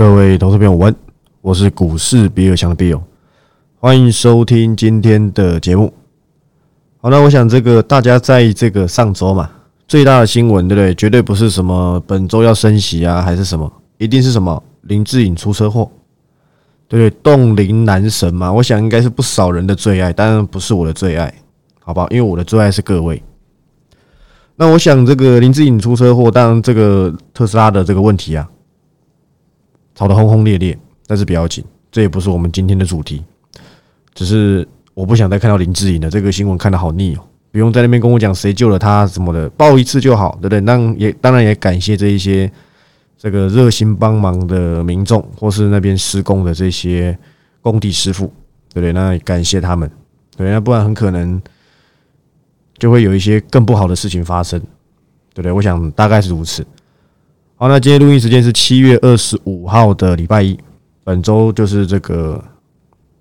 各位投资朋友，我，我是股市比尔强的 Bill，欢迎收听今天的节目。好，那我想这个大家在这个上周嘛，最大的新闻对不对？绝对不是什么本周要升息啊，还是什么，一定是什么林志颖出车祸，对不对？冻龄男神嘛，我想应该是不少人的最爱，当然不是我的最爱，好不好？因为我的最爱是各位。那我想这个林志颖出车祸，当然这个特斯拉的这个问题啊。吵得轰轰烈烈，但是不要紧，这也不是我们今天的主题。只是我不想再看到林志颖的这个新闻，看得好腻哦。不用在那边跟我讲谁救了他什么的，报一次就好，对不对？那也当然也感谢这一些这个热心帮忙的民众，或是那边施工的这些工地师傅，对不对？那感谢他们，对，那不然很可能就会有一些更不好的事情发生，对不对？我想大概是如此。好，那今天录音时间是七月二十五号的礼拜一，本周就是这个，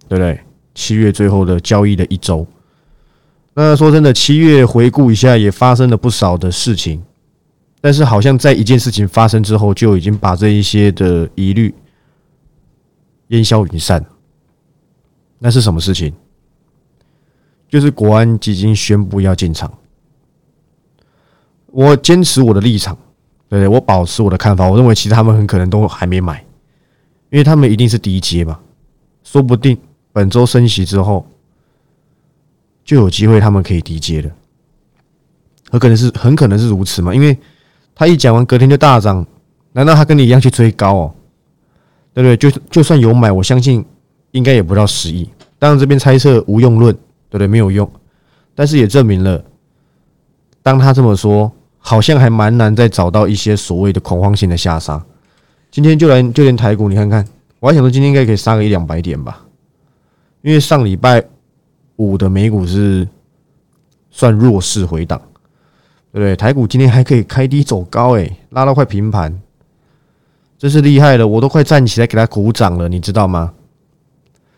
对不对？七月最后的交易的一周。那说真的，七月回顾一下，也发生了不少的事情，但是好像在一件事情发生之后，就已经把这一些的疑虑烟消云散。那是什么事情？就是国安基金宣布要进场。我坚持我的立场。对，我保持我的看法。我认为其实他们很可能都还没买，因为他们一定是低阶嘛，说不定本周升息之后就有机会他们可以低阶的，很可能是很可能是如此嘛，因为他一讲完隔天就大涨，难道他跟你一样去追高哦？对不对？就就算有买，我相信应该也不到十亿。当然这边猜测无用论，对不对？没有用，但是也证明了，当他这么说。好像还蛮难再找到一些所谓的恐慌性的下杀。今天就来就连台股，你看看，我还想说今天应该可以杀个一两百点吧，因为上礼拜五的美股是算弱势回档，对不对？台股今天还可以开低走高，诶，拉到快平盘，真是厉害了，我都快站起来给他鼓掌了，你知道吗？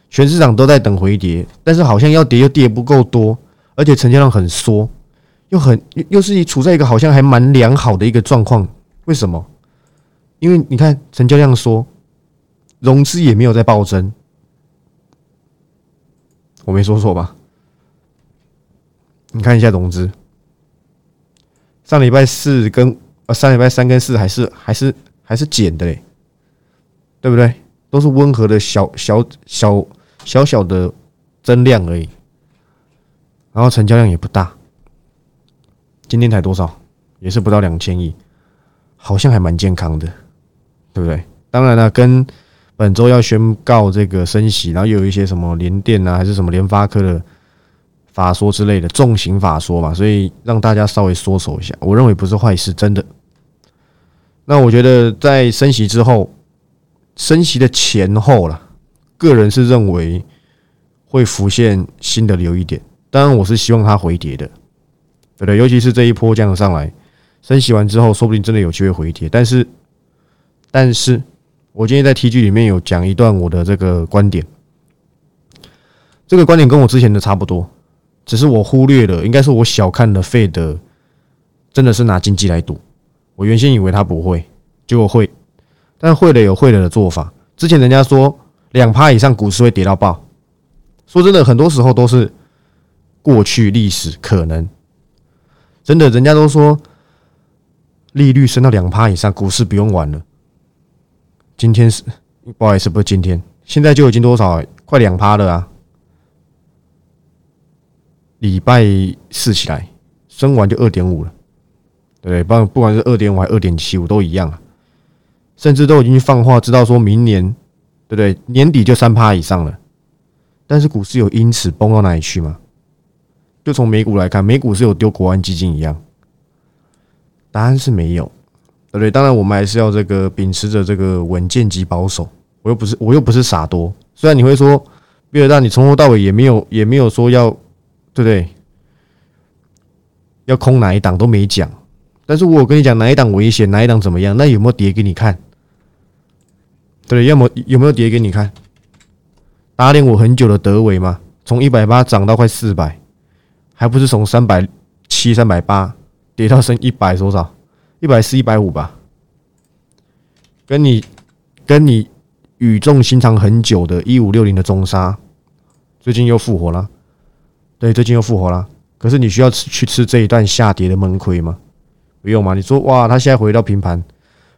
全市场都在等回跌，但是好像要跌又跌不够多，而且成交量很缩。又很又是处在一个好像还蛮良好的一个状况，为什么？因为你看成交量说，融资也没有在暴增，我没说错吧？你看一下融资，上礼拜四跟呃上礼拜三跟四还是还是还是减的嘞，对不对？都是温和的小小小小小的增量而已，然后成交量也不大。今天才多少？也是不到两千亿，好像还蛮健康的，对不对？当然了，跟本周要宣告这个升息，然后又有一些什么联电啊，还是什么联发科的法说之类的重型法说嘛，所以让大家稍微缩手一下。我认为不是坏事，真的。那我觉得在升息之后，升息的前后了，个人是认为会浮现新的留意点。当然，我是希望它回跌的。对对，尤其是这一波这样上来，升息完之后，说不定真的有机会回跌。但是，但是我今天在 T G 里面有讲一段我的这个观点，这个观点跟我之前的差不多，只是我忽略了，应该是我小看了费德，真的是拿经济来赌。我原先以为他不会，结果会，但会了有会了的做法。之前人家说两趴以上股市会跌到爆，说真的，很多时候都是过去历史可能。真的，人家都说利率升到两趴以上，股市不用玩了。今天是不好意思，不是今天，现在就已经多少，快两趴了啊！礼拜四起来升完就二点五了，对不对？不不管是二点五还是二点七五都一样啊，甚至都已经放话，知道说明年对不对？年底就三趴以上了。但是股市有因此崩到哪里去吗？就从美股来看，美股是有丢国安基金一样，答案是没有，对不对？当然，我们还是要这个秉持着这个稳健及保守。我又不是我又不是傻多，虽然你会说，比尔大，你从头到尾也没有也没有说要，对不对？要空哪一档都没讲，但是我跟你讲哪一档危险，哪一档怎么样？那有没有跌给你看？对，要么有没有跌给你看？打脸我很久的德伟嘛？从一百八涨到快四百。还不是从三百七、三百八跌到剩一百多少？一百四、一百五吧。跟你跟你语重心长很久的一五六零的中沙，最近又复活了。对，最近又复活了。可是你需要吃去吃这一段下跌的闷亏吗？不用嘛。你说哇，他现在回到平盘，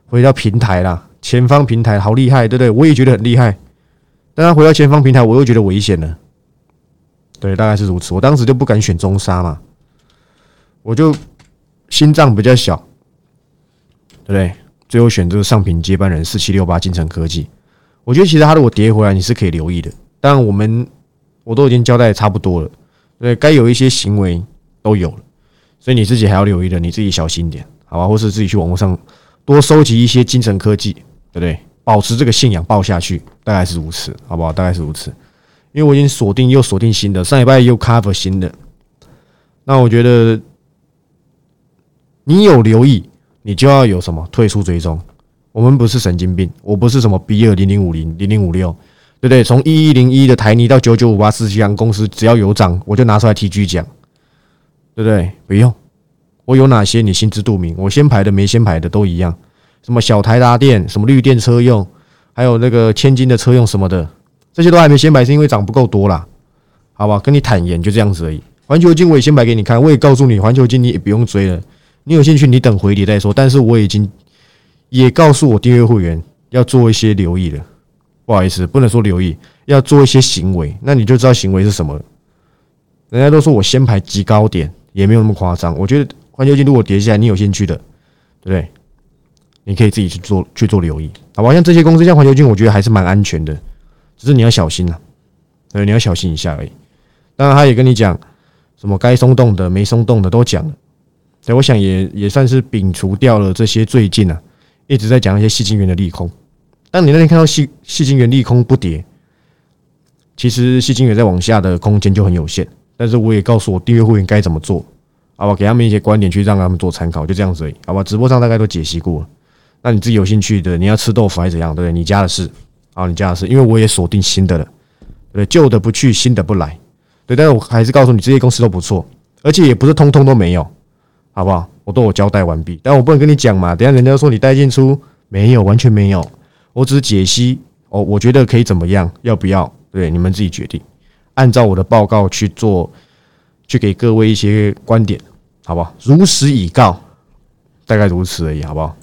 回到平台了，前方平台好厉害，对不对？我也觉得很厉害。但他回到前方平台，我又觉得危险了。对，大概是如此。我当时就不敢选中沙嘛，我就心脏比较小，对不对？最后选择上品接班人四七六八金城科技。我觉得其实他如果跌回来，你是可以留意的。但，我们我都已经交代差不多了。对，该有一些行为都有了，所以你自己还要留意的，你自己小心点，好吧？或是自己去网络上多收集一些精神科技，对不对？保持这个信仰，抱下去，大概是如此，好不好？大概是如此，因为我已经锁定又锁定新的，上礼拜又 cover 新的，那我觉得你有留意，你就要有什么退出追踪。我们不是神经病，我不是什么 B 二零零五零零零五六。对不对？从一一零一的台泥到九九五八四七阳公司，只要有涨，我就拿出来 T G 讲，对不对？不用，我有哪些你心知肚明。我先排的没先排的都一样，什么小台达电，什么绿电车用，还有那个千金的车用什么的，这些都还没先买，是因为涨不够多啦。好吧？跟你坦言就这样子而已。环球金我也先买给你看，我也告诉你，环球金你也不用追了，你有兴趣你等回跌再说。但是我已经也告诉我订阅会员要做一些留意了。不好意思，不能说留意，要做一些行为，那你就知道行为是什么。人家都说我先排极高点，也没有那么夸张。我觉得环球金如果跌下来，你有兴趣的，对不对？你可以自己去做去做留意，好吧？像这些公司，像环球金，我觉得还是蛮安全的，只是你要小心呐，对，你要小心一下而已。当然，他也跟你讲什么该松动的、没松动的都讲了。对，我想也也算是摒除掉了这些最近啊一直在讲一些细晶元的利空。当你那天看到细细晶元利空不跌，其实细晶元在往下的空间就很有限。但是我也告诉我订阅会员该怎么做，好吧？给他们一些观点去让他们做参考，就这样子而已，好吧？直播上大概都解析过了。那你自己有兴趣的，你要吃豆腐还是怎样？对不对？你家的事，好，你家的是，因为我也锁定新的了，对，旧的不去，新的不来，对。但是我还是告诉你，这些公司都不错，而且也不是通通都没有，好不好？我都有交代完毕，但我不能跟你讲嘛，等下人家说你带进出没有，完全没有。我只是解析哦，我觉得可以怎么样？要不要？对，你们自己决定。按照我的报告去做，去给各位一些观点，好不好？如实以告，大概如此而已，好不好？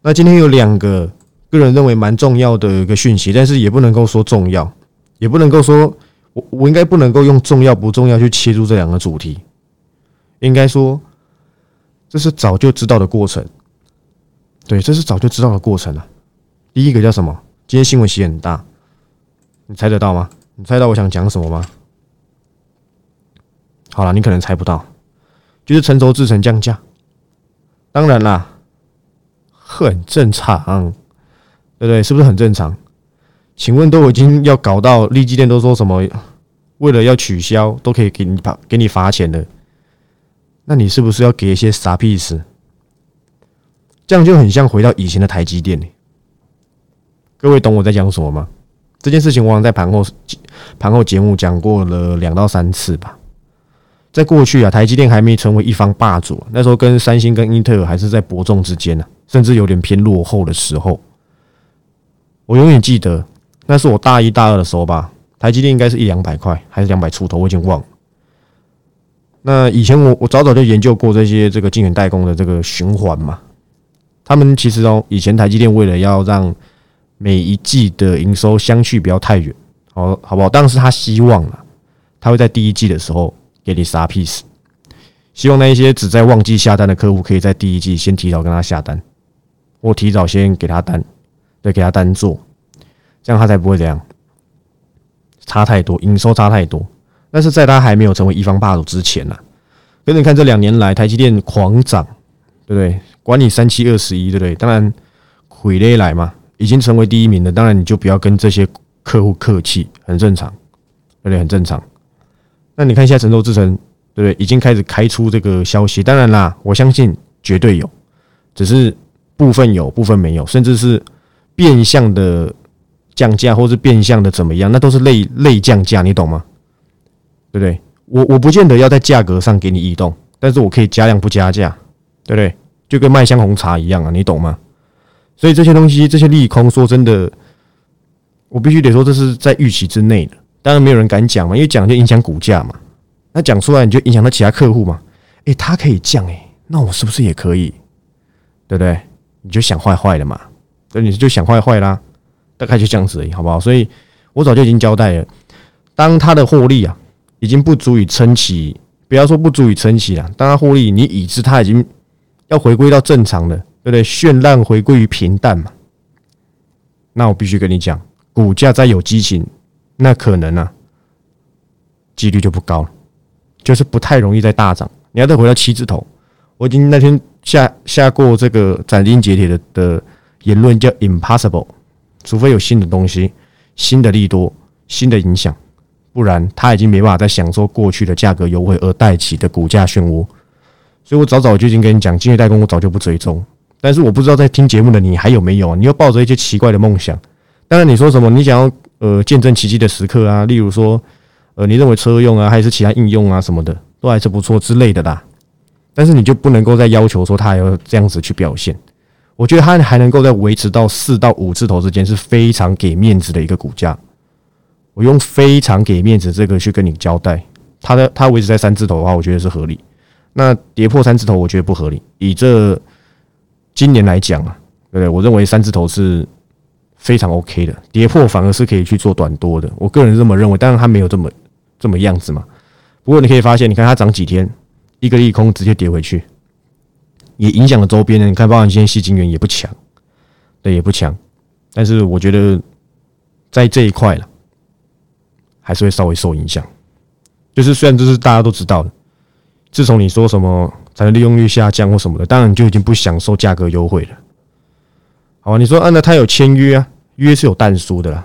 那今天有两个个人认为蛮重要的一个讯息，但是也不能够说重要，也不能够说我我应该不能够用重要不重要去切入这两个主题，应该说这是早就知道的过程。对，这是早就知道的过程了。第一个叫什么？今天新闻写很大，你猜得到吗？你猜到我想讲什么吗？好了，你可能猜不到，就是成熟制成降价。当然啦，很正常，对不对？是不是很正常？请问都已经要搞到立基店都说什么？为了要取消，都可以给你罚给你罚钱的，那你是不是要给一些傻屁事？这样就很像回到以前的台积电各位懂我在讲什么吗？这件事情我好像在盘后盘后节目讲过了两到三次吧。在过去啊，台积电还没成为一方霸主，那时候跟三星跟英特尔还是在伯仲之间呢，甚至有点偏落后的时候。我永远记得，那是我大一大二的时候吧，台积电应该是一两百块，还是两百出头，我已经忘了。那以前我我早早就研究过这些这个晶圆代工的这个循环嘛。他们其实哦，以前台积电为了要让每一季的营收相去不要太远，好好不好？但是他希望了，他会在第一季的时候给你杀 piece，希望那一些只在旺季下单的客户，可以在第一季先提早跟他下单，或提早先给他单，对，给他单做，这样他才不会这样差太多，营收差太多。但是在他还没有成为一方霸主之前呢，跟你看这两年来台积电狂涨，对不对？管你三七二十一，对不对？当然，回来来嘛，已经成为第一名了。当然，你就不要跟这些客户客气，很正常，对不对？很正常。那你看一下成州之城，对不对？已经开始开出这个消息。当然啦，我相信绝对有，只是部分有，部分没有，甚至是变相的降价，或是变相的怎么样，那都是类类降价，你懂吗？对不对？我我不见得要在价格上给你移动，但是我可以加量不加价，对不对？就跟麦香红茶一样啊，你懂吗？所以这些东西，这些利空，说真的，我必须得说，这是在预期之内的。当然没有人敢讲嘛，因为讲就影响股价嘛。那讲出来你就影响到其他客户嘛？诶，他可以降诶，那我是不是也可以？对不对？你就想坏坏的嘛？那，你就想坏坏啦。大概就这样子而已，好不好？所以我早就已经交代了，当他的获利啊，已经不足以撑起，不要说不足以撑起了，当他获利，你已知他已经要回归到正常的，对不对？绚烂回归于平淡嘛。那我必须跟你讲，股价再有激情，那可能啊，几率就不高了，就是不太容易再大涨。你要再回到七字头，我已经那天下下过这个斩钉截铁的的言论，叫 impossible。除非有新的东西、新的利多、新的影响，不然他已经没办法再享受过去的价格优惠而带起的股价漩涡。所以我早早就已经跟你讲，金月代工我早就不追踪。但是我不知道在听节目的你还有没有？你又抱着一些奇怪的梦想。当然你说什么，你想要呃见证奇迹的时刻啊，例如说呃你认为车用啊，还是其他应用啊什么的，都还是不错之类的啦。但是你就不能够再要求说他还要这样子去表现。我觉得它还能够在维持到四到五字头之间是非常给面子的一个股价。我用非常给面子这个去跟你交代，它的它维持在三字头的话，我觉得是合理。那跌破三字头，我觉得不合理。以这今年来讲啊，对不对？我认为三字头是非常 OK 的，跌破反而是可以去做短多的。我个人这么认为，当然它没有这么这么样子嘛。不过你可以发现，你看它涨几天，一个利空直接跌回去。也影响了周边的，你看，包含今天细晶元也不强，对，也不强。但是我觉得在这一块了，还是会稍微受影响。就是虽然这是大家都知道的，自从你说什么产能利用率下降或什么的，当然就已经不享受价格优惠了。好吧，你说，按照他有签约啊，约是有淡书的啦，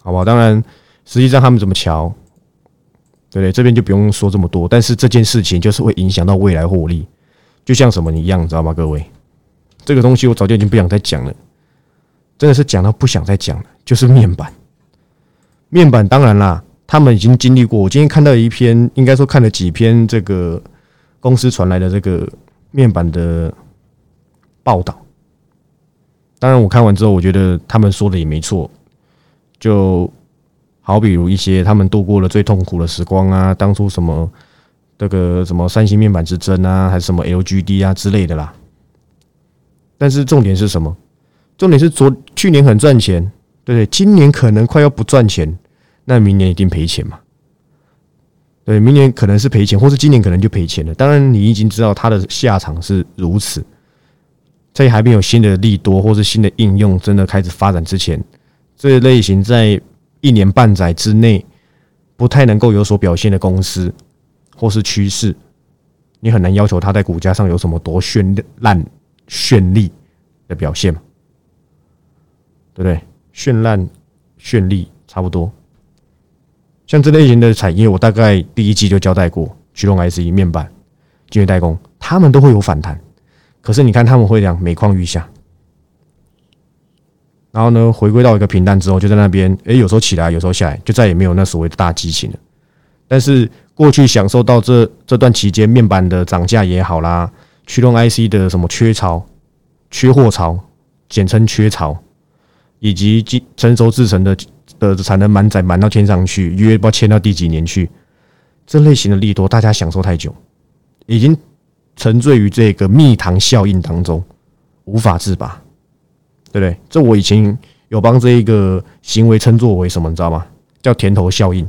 好吧？当然，实际上他们怎么瞧，对不对？这边就不用说这么多。但是这件事情就是会影响到未来获利。就像什么一样，知道吗？各位，这个东西我早就已经不想再讲了，真的是讲到不想再讲了。就是面板，面板当然啦，他们已经经历过。我今天看到一篇，应该说看了几篇这个公司传来的这个面板的报道。当然，我看完之后，我觉得他们说的也没错。就好比如一些他们度过了最痛苦的时光啊，当初什么。这个什么三星面板之争啊，还是什么 LGD 啊之类的啦。但是重点是什么？重点是昨去年很赚钱，对不对？今年可能快要不赚钱，那明年一定赔钱嘛？对，明年可能是赔钱，或是今年可能就赔钱了。当然，你已经知道它的下场是如此，在还没有新的利多或是新的应用真的开始发展之前，这类型在一年半载之内不太能够有所表现的公司。或是趋势，你很难要求它在股价上有什么多绚烂、绚丽的表现嘛？对不对？绚烂、绚丽差不多。像这类型的产业，我大概第一季就交代过，驱动 IC、面板、晶圆代工，他们都会有反弹。可是你看，他们会讲每况愈下，然后呢，回归到一个平淡之后，就在那边，诶，有时候起来，有时候下来，就再也没有那所谓的大激情了。但是过去享受到这这段期间面板的涨价也好啦，驱动 IC 的什么缺槽、缺货槽，简称缺槽，以及成熟制成的的产能满载满到天上去，约不知道签到第几年去，这类型的利多，大家享受太久，已经沉醉于这个蜜糖效应当中，无法自拔，对不对？这我以前有帮这一个行为称作为什么，你知道吗？叫甜头效应。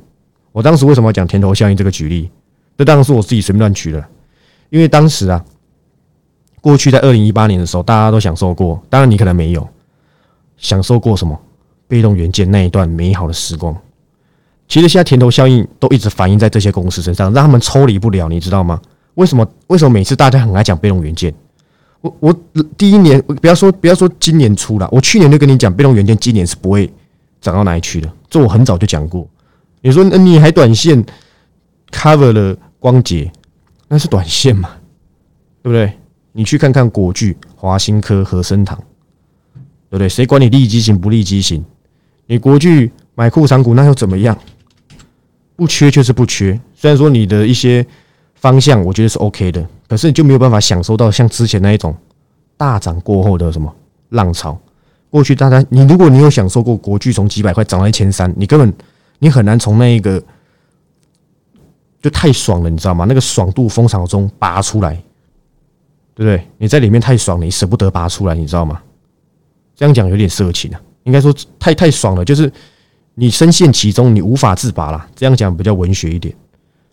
我当时为什么要讲甜头效应这个举例？这当然是我自己随便乱取的，因为当时啊，过去在二零一八年的时候，大家都享受过，当然你可能没有享受过什么被动元件那一段美好的时光。其实现在甜头效应都一直反映在这些公司身上，让他们抽离不了，你知道吗？为什么？为什么每次大家很爱讲被动元件？我我第一年不要说不要说今年初了，我去年就跟你讲被动元件今年是不会涨到哪里去的，这我很早就讲过。你说，你还短线 cover 了光捷，那是短线嘛？对不对？你去看看国巨、华新科、和生堂，对不对？谁管你利基型不利基型？你国巨买库藏股，那又怎么样？不缺就是不缺。虽然说你的一些方向，我觉得是 OK 的，可是你就没有办法享受到像之前那一种大涨过后的什么浪潮。过去大家，你如果你有享受过国巨从几百块涨到一千三，你根本你很难从那一个就太爽了，你知道吗？那个爽度风潮中拔出来，对不对？你在里面太爽了，你舍不得拔出来，你知道吗？这样讲有点色情啊，应该说太太爽了，就是你深陷其中，你无法自拔啦。这样讲比较文学一点。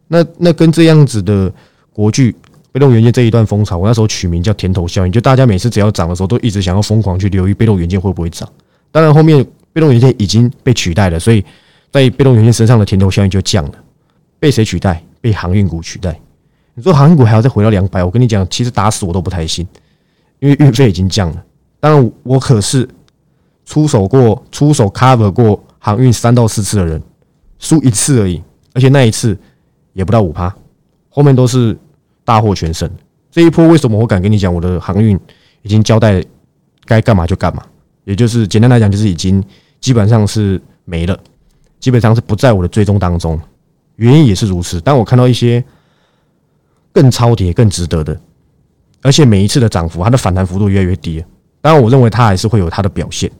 那那跟这样子的国剧被动元件这一段风潮，我那时候取名叫“甜头效应”，就大家每次只要涨的时候，都一直想要疯狂去留意被动元件会不会涨。当然后面被动元件已经被取代了，所以在被动元件身上的甜头效应就降了。被谁取代？被航运股取代。你说航运股还要再回到两百？我跟你讲，其实打死我都不太信，因为运费已经降了。当然，我可是出手过、出手 cover 过航运三到四次的人，输一次而已，而且那一次也不到五趴，后面都是大获全胜。这一波为什么我敢跟你讲，我的航运已经交代该干嘛就干嘛，也就是简单来讲，就是已经基本上是没了，基本上是不在我的追踪当中。原因也是如此，但我看到一些更超跌、更值得的，而且每一次的涨幅，它的反弹幅度越来越低。当然，我认为它还是会有它的表现。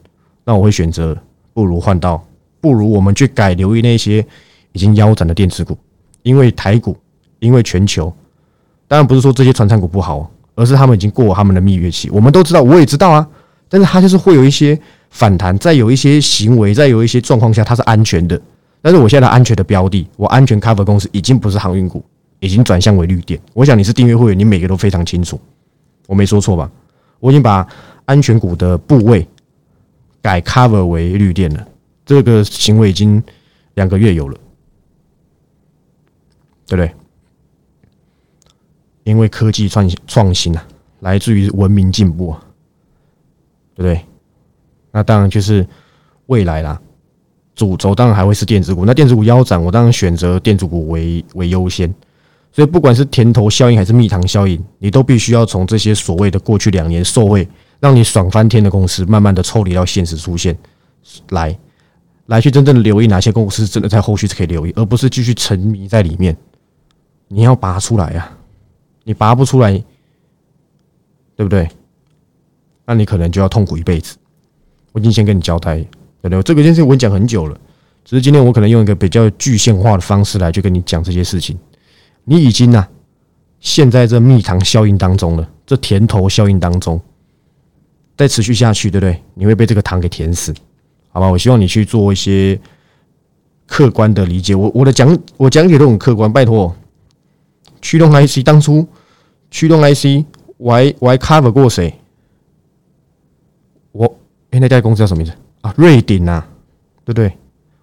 那我会选择，不如换到，不如我们去改留意那些已经腰斩的电子股，因为台股，因为全球，当然不是说这些传产股不好，而是他们已经过他们的蜜月期。我们都知道，我也知道啊，但是它就是会有一些反弹，在有一些行为，在有一些状况下，它是安全的。但是我现在的安全的标的，我安全 cover 公司已经不是航运股，已经转向为绿电。我想你是订阅会员，你每个都非常清楚，我没说错吧？我已经把安全股的部位改 cover 为绿电了，这个行为已经两个月有了，对不对？因为科技创新创新啊，来自于文明进步，啊对不对？那当然就是未来啦。主轴当然还会是电子股，那电子股腰斩，我当然选择电子股为为优先。所以不管是甜头效应还是蜜糖效应，你都必须要从这些所谓的过去两年受惠让你爽翻天的公司，慢慢的抽离到现实出现，来来去真正留意哪些公司真的在后续是可以留意，而不是继续沉迷在里面。你要拔出来呀，你拔不出来，对不对？那你可能就要痛苦一辈子。我已经先跟你交代。对不对，这个件事我讲很久了，只是今天我可能用一个比较具象化的方式来去跟你讲这些事情。你已经呢，陷在这蜜糖效应当中了，这甜头效应当中，再持续下去，对不对？你会被这个糖给甜死，好吧？我希望你去做一些客观的理解。我我的讲我讲解都很客观，拜托。驱动 IC 当初驱动 IC 我还我还 cover 过谁？哎，那家公司叫什么名字？啊，瑞鼎啊，对不对？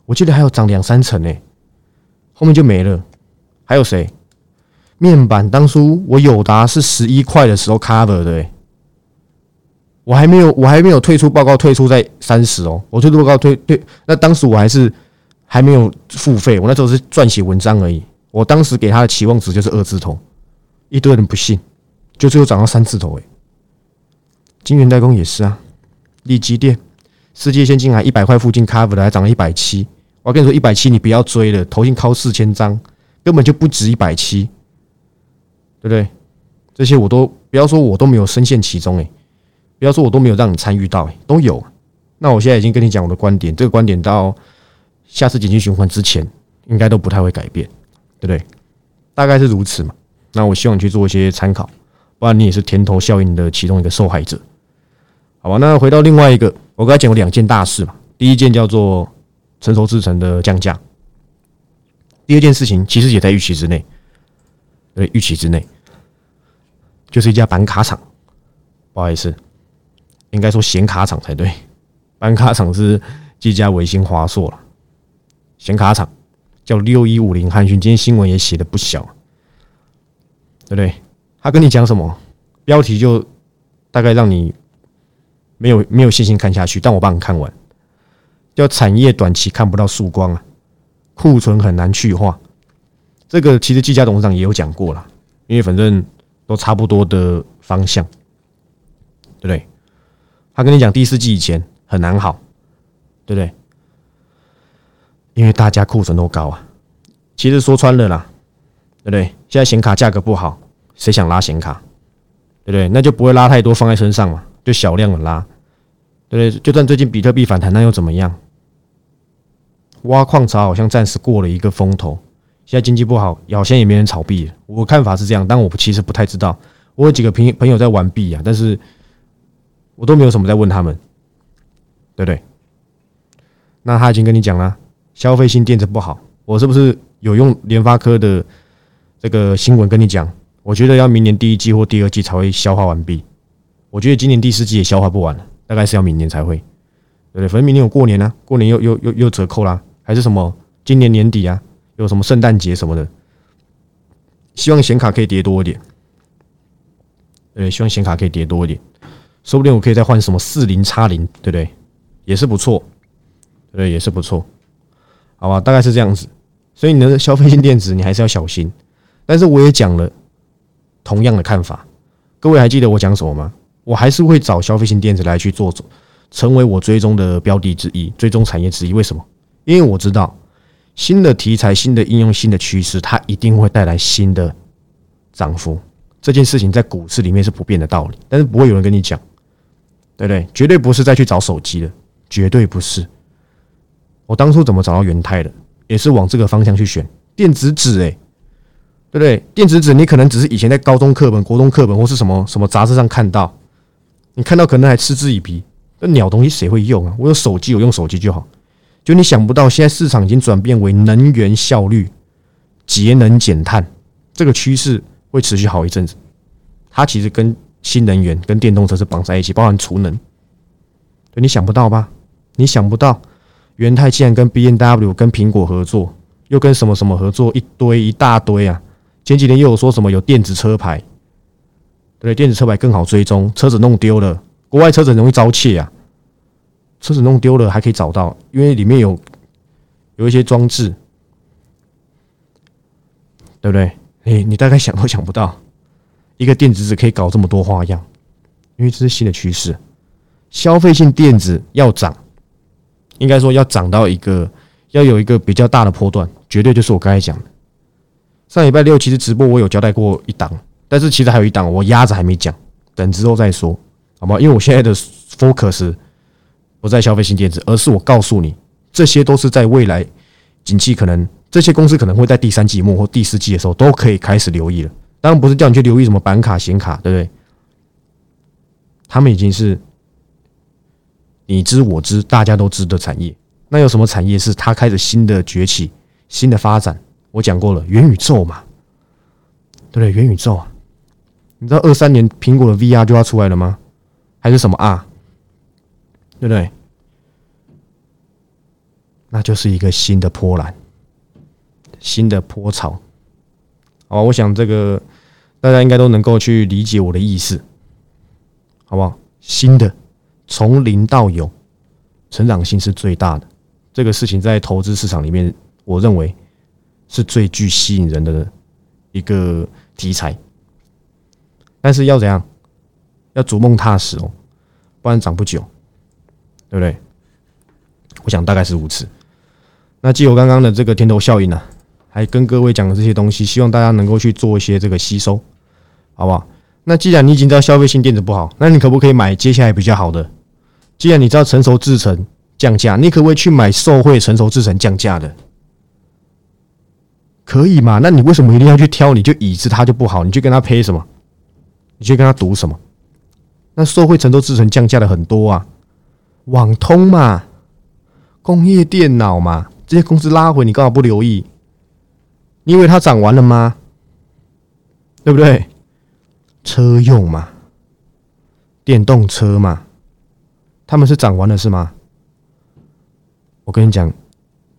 我记得还有涨两三成呢，后面就没了。还有谁？面板当初我友达是十一块的时候 cover 的，我还没有我还没有退出报告，退出在三十哦。我退出报告退退，那当时我还是还没有付费，我那时候是撰写文章而已。我当时给他的期望值就是二字头，一堆人不信，就最后涨到三字头哎。金源代工也是啊，立基电。世界先进还一百块附近 cover 的，还涨了一百七。我跟你说，一百七你不要追了，投信靠四千张，根本就不值一百七，对不对？这些我都不要说，我都没有深陷其中诶，不要说我都没有让你参与到诶，都有。那我现在已经跟你讲我的观点，这个观点到下次紧急循环之前，应该都不太会改变，对不对？大概是如此嘛。那我希望你去做一些参考，不然你也是甜头效应的其中一个受害者。好吧，那回到另外一个，我刚才讲过两件大事嘛。第一件叫做成熟制成的降价，第二件事情其实也在预期之内，对，预期之内，就是一家板卡厂，不好意思，应该说显卡厂才对，板卡厂是技嘉、维新、华硕了，显卡厂。叫六一五零汉讯，今天新闻也写的不小，对不对？他跟你讲什么？标题就大概让你。没有没有信心看下去，但我帮你看完，叫产业短期看不到曙光啊，库存很难去化。这个其实技嘉董事长也有讲过了，因为反正都差不多的方向，对不对？他跟你讲第四季以前很难好，对不对？因为大家库存都高啊。其实说穿了啦，对不对？现在显卡价格不好，谁想拉显卡？对不对？那就不会拉太多放在身上嘛。就小量的拉，对不对？就算最近比特币反弹，那又怎么样？挖矿潮好像暂时过了一个风头，现在经济不好，好像也没人炒币。我看法是这样，但我其实不太知道。我有几个朋朋友在玩币啊，但是我都没有什么在问他们，对不对？那他已经跟你讲了，消费性电子不好，我是不是有用联发科的这个新闻跟你讲？我觉得要明年第一季或第二季才会消化完毕。我觉得今年第四季也消化不完了，大概是要明年才会，对不对？反正明年有过年啊，过年又又又又折扣啦。还是什么？今年年底啊，有什么圣诞节什么的？希望显卡可以叠多一点。对，希望显卡可以叠多一点，说不定我可以再换什么四零叉零，对不对？也是不错，对，也是不错，好吧？大概是这样子。所以你的消费性电子，你还是要小心。但是我也讲了同样的看法，各位还记得我讲什么吗？我还是会找消费性电子来去做，成为我追踪的标的之一，追踪产业之一。为什么？因为我知道新的题材、新的应用、新的趋势，它一定会带来新的涨幅。这件事情在股市里面是不变的道理，但是不会有人跟你讲，对不对？绝对不是再去找手机的，绝对不是。我当初怎么找到元泰的，也是往这个方向去选电子纸，哎，对不对？电子纸你可能只是以前在高中课本、国中课本或是什么什么杂志上看到，你看到可能还嗤之以鼻，那鸟东西谁会用啊？我有手机，我用手机就好。就你想不到，现在市场已经转变为能源效率、节能减碳这个趋势会持续好一阵子。它其实跟新能源、跟电动车是绑在一起，包含储能。对，你想不到吧？你想不到，元泰竟然跟 B N W、跟苹果合作，又跟什么什么合作，一堆一大堆啊！前几天又有说什么有电子车牌，对，电子车牌更好追踪，车子弄丢了，国外车子容易遭窃啊。车子弄丢了还可以找到，因为里面有有一些装置，对不对？哎，你大概想都想不到，一个电子纸可以搞这么多花样，因为这是新的趋势。消费性电子要涨，应该说要涨到一个要有一个比较大的波段，绝对就是我刚才讲的。上礼拜六其实直播我有交代过一档，但是其实还有一档我压着还没讲，等之后再说，好吗？因为我现在的 focus。不在消费性电子，而是我告诉你，这些都是在未来景气可能这些公司可能会在第三季末或第四季的时候都可以开始留意了。当然不是叫你去留意什么板卡、显卡，对不对？他们已经是你知我知，大家都知的产业。那有什么产业是它开始新的崛起、新的发展？我讲过了，元宇宙嘛，对不对？元宇宙啊，你知道二三年苹果的 VR 就要出来了吗？还是什么啊？对不对？那就是一个新的波澜，新的波潮。好，我想这个大家应该都能够去理解我的意思，好不好？新的从零到有，成长性是最大的。这个事情在投资市场里面，我认为是最具吸引人的一个题材。但是要怎样？要逐梦踏实哦，不然涨不久。对不对？我想大概是如此。那既有刚刚的这个天头效应呢，还跟各位讲的这些东西，希望大家能够去做一些这个吸收，好不好？那既然你已经知道消费性电子不好，那你可不可以买接下来比较好的？既然你知道成熟制成降价，你可不可以去买受惠成熟制成降价的？可以嘛？那你为什么一定要去挑？你就已知它就不好，你去跟它配什么？你去跟他赌什么？那受惠成都制成降价的很多啊。网通嘛，工业电脑嘛，这些公司拉回，你干嘛不留意？你以为它涨完了吗？对不对？车用嘛，电动车嘛，他们是涨完了是吗？我跟你讲，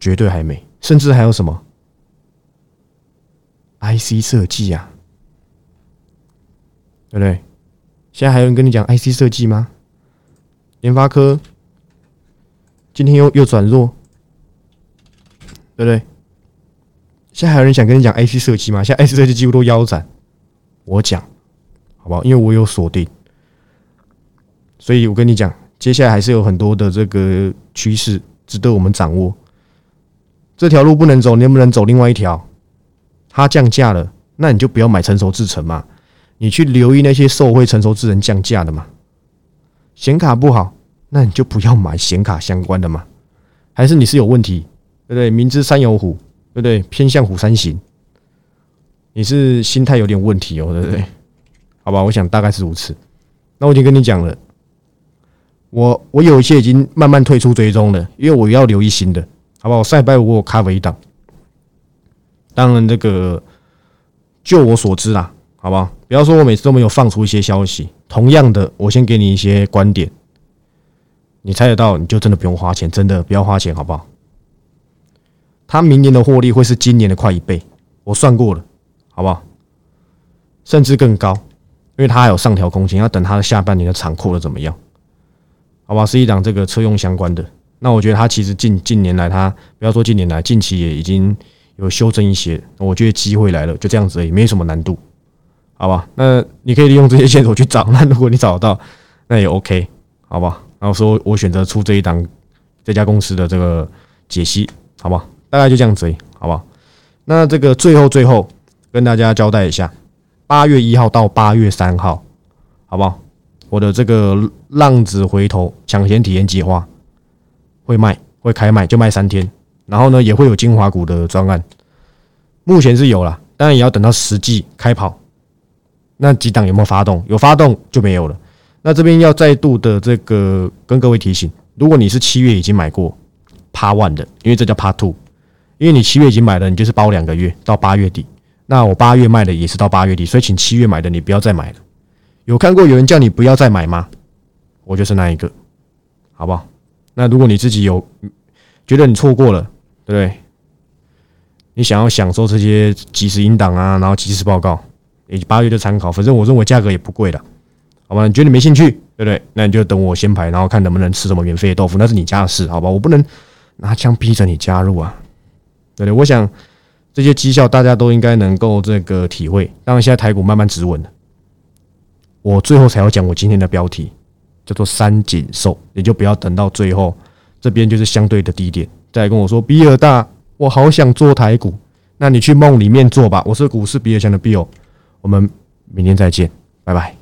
绝对还没，甚至还有什么 IC 设计啊，对不对？现在还有人跟你讲 IC 设计吗？联发科。今天又又转弱，对不对？现在还有人想跟你讲 IC 设计吗？现在 IC 设计几乎都腰斩。我讲，好不好？因为我有锁定，所以我跟你讲，接下来还是有很多的这个趋势值得我们掌握。这条路不能走，你能不能走另外一条？它降价了，那你就不要买成熟制成嘛，你去留意那些受惠成熟之人降价的嘛。显卡不好。那你就不要买显卡相关的嘛。还是你是有问题，对不对？明知山有虎，对不对？偏向虎山行，你是心态有点问题哦，对不对？好吧，我想大概是如此。那我已经跟你讲了，我我有一些已经慢慢退出追踪了，因为我要留意新的，好吧？我上礼拜五我开了一档，当然这个就我所知啦，好吧？不要说我每次都没有放出一些消息，同样的，我先给你一些观点，你猜得到，你就真的不用花钱，真的不要花钱，好不好？他明年的获利会是今年的快一倍，我算过了，好不好？甚至更高。因为它还有上调空间，要等它的下半年的厂扩的怎么样？好吧，是一档这个车用相关的。那我觉得它其实近近年来，它不要说近年来，近期也已经有修正一些。我觉得机会来了，就这样子，也没什么难度，好吧？那你可以利用这些线索去找。那如果你找得到，那也 OK，好吧？然后说我选择出这一档这家公司的这个解析，好吧？大概就这样子，好不好？那这个最后最后跟大家交代一下。八月一号到八月三号，好不好？我的这个浪子回头抢先体验计划会卖，会开卖，就卖三天。然后呢，也会有精华股的专案，目前是有了，当然也要等到实际开跑。那几档有没有发动？有发动就没有了。那这边要再度的这个跟各位提醒，如果你是七月已经买过 Part One 的，因为这叫 Part Two，因为你七月已经买了，你就是包两个月到八月底。那我八月卖的也是到八月底，所以请七月买的你不要再买了。有看过有人叫你不要再买吗？我就是那一个，好不好？那如果你自己有觉得你错过了，对不对？你想要享受这些即时引档啊，然后即时报告，以八月的参考，反正我认为价格也不贵的，好吧？你觉得你没兴趣，对不对？那你就等我先排，然后看能不能吃什么免费的豆腐，那是你家的事，好吧？我不能拿枪逼着你加入啊，对不对？我想。这些绩效大家都应该能够这个体会。当然，现在台股慢慢止稳了。我最后才要讲我今天的标题，叫做“三井寿”，你就不要等到最后，这边就是相对的低点，再跟我说比尔大，我好想做台股，那你去梦里面做吧。我是股市比尔强的 Bill，我们明天再见，拜拜。